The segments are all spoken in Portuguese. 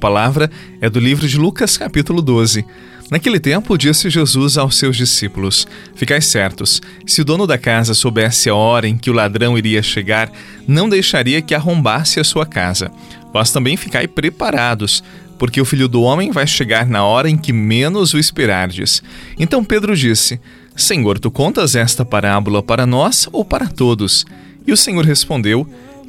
palavra é do livro de Lucas, capítulo 12. Naquele tempo, disse Jesus aos seus discípulos: Ficai certos, se o dono da casa soubesse a hora em que o ladrão iria chegar, não deixaria que arrombasse a sua casa. Vós também ficai preparados, porque o filho do homem vai chegar na hora em que menos o esperardes. Então Pedro disse: Senhor, tu contas esta parábola para nós ou para todos? E o Senhor respondeu: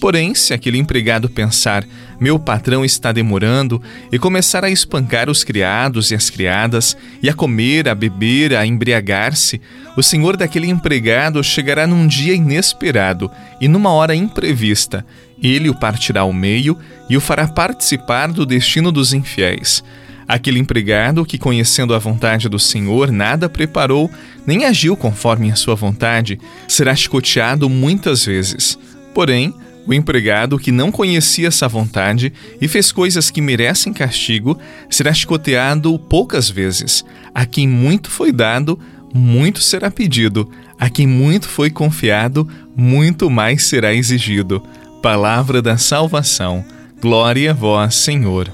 Porém, se aquele empregado pensar, meu patrão está demorando, e começar a espancar os criados e as criadas, e a comer, a beber, a embriagar-se, o senhor daquele empregado chegará num dia inesperado e numa hora imprevista. Ele o partirá ao meio e o fará participar do destino dos infiéis. Aquele empregado que, conhecendo a vontade do Senhor, nada preparou, nem agiu conforme a sua vontade, será chicoteado muitas vezes. Porém, o empregado que não conhecia essa vontade e fez coisas que merecem castigo será chicoteado poucas vezes. A quem muito foi dado, muito será pedido. A quem muito foi confiado, muito mais será exigido. Palavra da salvação. Glória a vós, Senhor.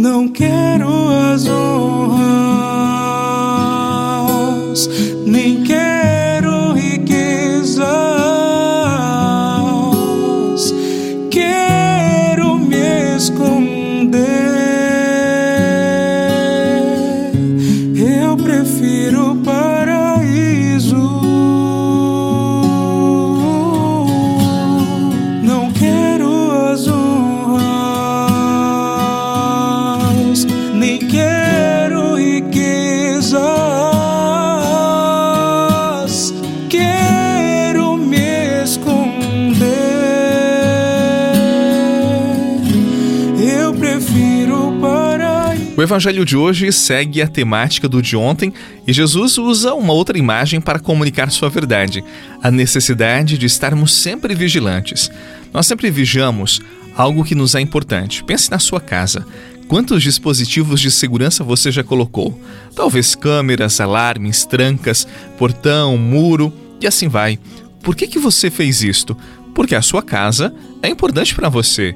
Não quero as honras, nem quero O evangelho de hoje segue a temática do de ontem e Jesus usa uma outra imagem para comunicar sua verdade, a necessidade de estarmos sempre vigilantes. Nós sempre vigiamos algo que nos é importante. Pense na sua casa. Quantos dispositivos de segurança você já colocou? Talvez câmeras, alarmes, trancas, portão, muro e assim vai. Por que, que você fez isto? Porque a sua casa é importante para você.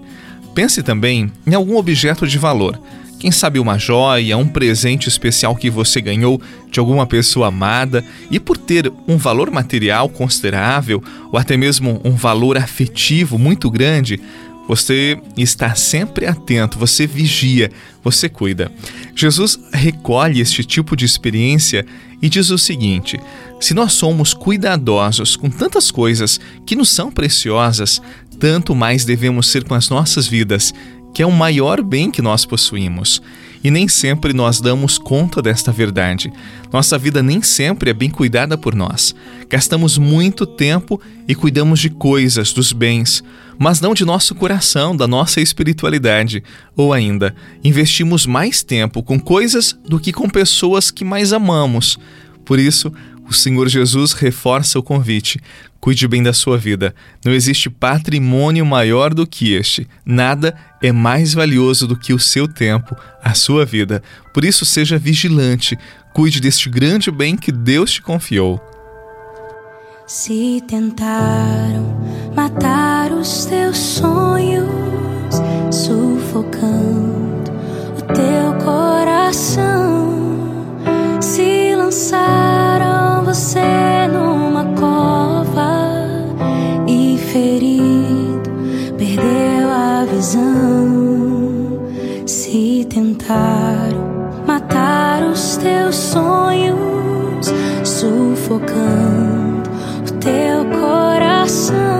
Pense também em algum objeto de valor. Quem sabe uma joia, um presente especial que você ganhou de alguma pessoa amada e por ter um valor material considerável ou até mesmo um valor afetivo muito grande, você está sempre atento, você vigia, você cuida. Jesus recolhe este tipo de experiência e diz o seguinte: se nós somos cuidadosos com tantas coisas que nos são preciosas, tanto mais devemos ser com as nossas vidas, que é o maior bem que nós possuímos. E nem sempre nós damos conta desta verdade. Nossa vida nem sempre é bem cuidada por nós. Gastamos muito tempo e cuidamos de coisas, dos bens, mas não de nosso coração, da nossa espiritualidade. Ou ainda, investimos mais tempo com coisas do que com pessoas que mais amamos. Por isso, o Senhor Jesus reforça o convite. Cuide bem da sua vida. Não existe patrimônio maior do que este. Nada é mais valioso do que o seu tempo, a sua vida. Por isso, seja vigilante. Cuide deste grande bem que Deus te confiou. Se tentaram matar os teus sonhos, sufocando tentaram matar os teus sonhos, sufocando o teu coração.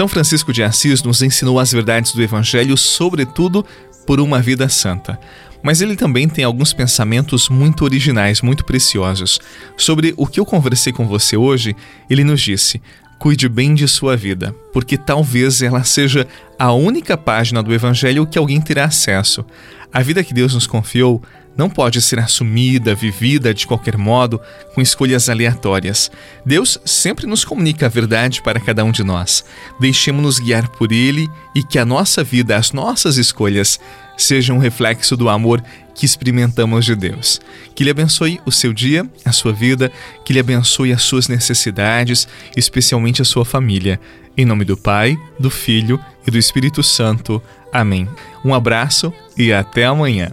São Francisco de Assis nos ensinou as verdades do Evangelho, sobretudo por uma vida santa. Mas ele também tem alguns pensamentos muito originais, muito preciosos. Sobre o que eu conversei com você hoje, ele nos disse: cuide bem de sua vida, porque talvez ela seja a única página do Evangelho que alguém terá acesso. A vida que Deus nos confiou não pode ser assumida, vivida de qualquer modo, com escolhas aleatórias. Deus sempre nos comunica a verdade para cada um de nós. Deixemos-nos guiar por Ele e que a nossa vida, as nossas escolhas, sejam um reflexo do amor que experimentamos de Deus. Que Ele abençoe o seu dia, a sua vida, que Ele abençoe as suas necessidades, especialmente a sua família. Em nome do Pai, do Filho e do Espírito Santo. Amém. Um abraço e até amanhã.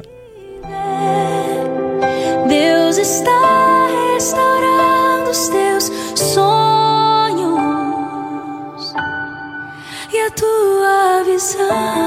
Está restaurando os teus sonhos e a tua visão.